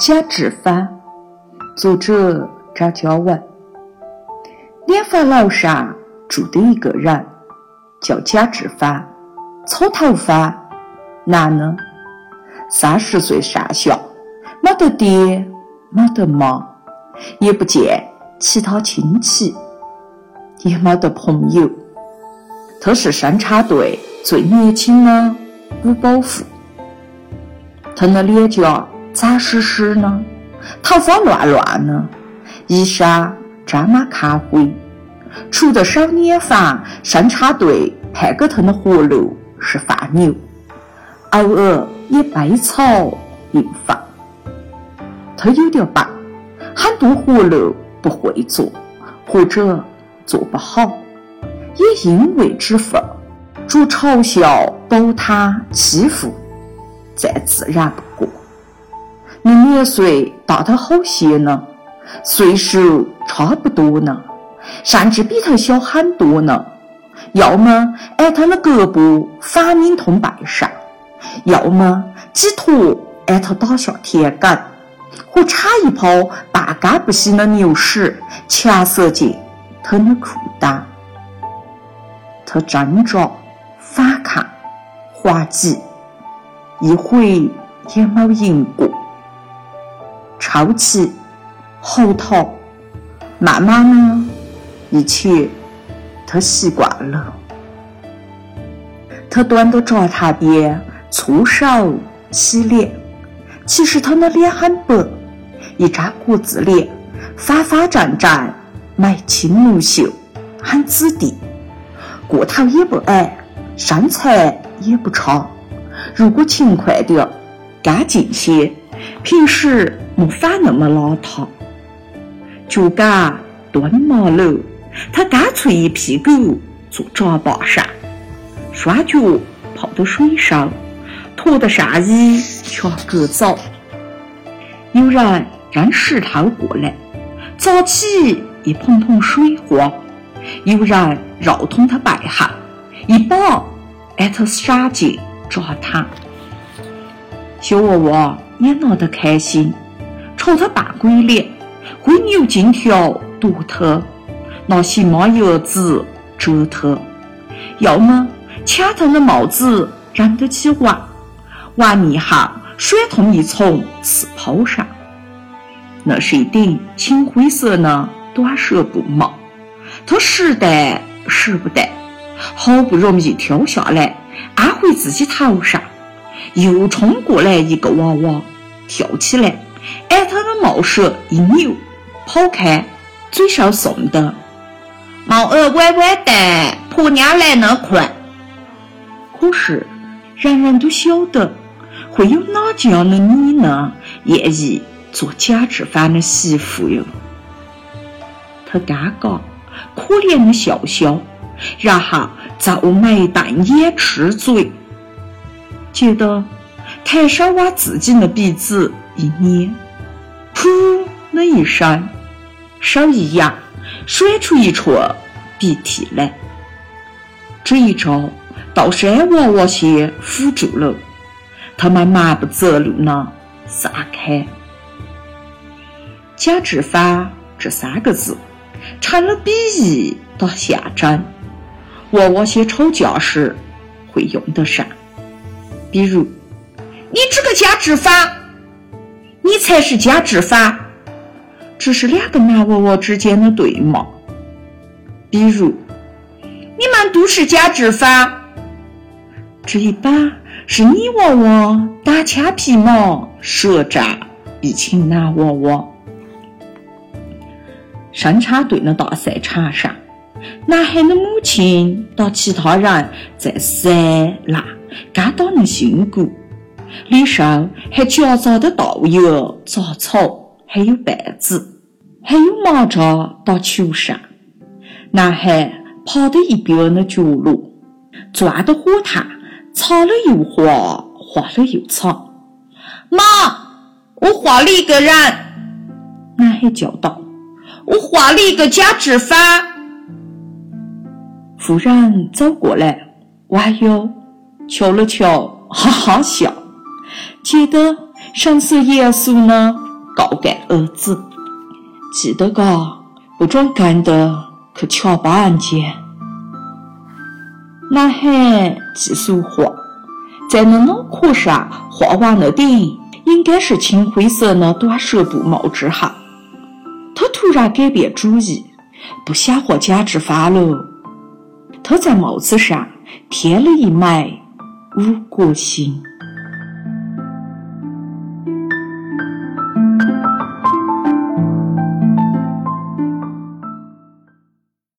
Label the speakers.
Speaker 1: 贾志发，作者张嘉文。莲花楼上住的一个人叫贾志发，草头发，男的，三十岁上下，没得爹，没得妈，也不见其他亲戚，也没得朋友。他是生产队最年轻的五保户。他的脸颊脏湿湿的，头发乱乱的，衣裳沾满咖灰。除了少年房生产队派给他的活路是放牛，偶尔也背草运饭。他有点笨，很多活路不会做，或者做不好。也因为之分，着嘲笑、抖他、欺负，再自然不过。你年岁大他好些呢，岁数差不多呢，甚至比他小很多呢。要么挨他的胳膊反拧痛背上，要么几坨挨他打下田埂，或插一泡半干不净的牛屎强塞进他的裤裆。他挣扎、反抗、滑稽，一回也没赢过。抽泣、嚎啕，慢慢呢，一切他习惯了。他端到灶台边搓手洗脸，其实他的脸很白，一张国字脸，方方正正，眉清目秀，很子弟。个头也不矮，身材也不差。如果勤快点，干净些，平时没法那么邋遢。脚杆蹲马路，他干脆一屁股坐闸坝上，双脚泡到水上，脱得上衣全割走。有人扔石头过来，砸起一盆盆水花。有人绕通他背后，一把挨他闪进抓他。小娃娃也闹得开心，朝他扮鬼脸，挥牛金条夺他，拿细麻叶子折他，要么抢他的帽子扔得起玩，玩腻后甩痛一从刺抛上。那是一顶青灰色的短舌布帽。他拾得拾不得，好不容易挑下来，安回自己头上，又冲过来一个娃娃，跳起来，挨他的帽舌一扭，跑开，嘴上送的：“帽儿歪歪的，婆娘来得快。”可是人人都晓得，会有哪这样的你呢？愿意做假制饭的媳妇哟？他尴尬。可怜的笑笑，然后皱眉瞪眼吃嘴，觉得抬手往自己的鼻子一捏，噗的一声，手一扬，甩出一撮鼻涕来。这一招倒是挨娃娃些辅助了，他们蛮不择路呢，散开。假治法这三个字。成了比喻到象征，娃娃些吵架时会用得上。比如，你这个假治法，你才是假治法，这是两个男娃娃之间的对骂。比如，你们都是假治法，这一把是你娃娃打枪皮毛，舌战一群男娃娃。生产队的大赛场上，男孩的母亲打其他人在塞烂干打的辛苦，里上还夹杂的稻油、杂草，还有绊子，还有蚂蚱打球上。男孩趴在一边的角落，钻到火炭，擦了又画，画了又擦。妈，我画了一个人。男孩叫道。我画了一个假纸法。夫人走过来，弯腰瞧了瞧，哈哈笑，接着神色严肃呢，告诫儿子：“记得嘎，不准干的去敲把案件。”男孩记俗话，在那脑壳上画完了顶，应该是青灰色的短舌布帽之下。他突然改变主意，不想和贾志发了。他在帽子上贴了一枚五角星。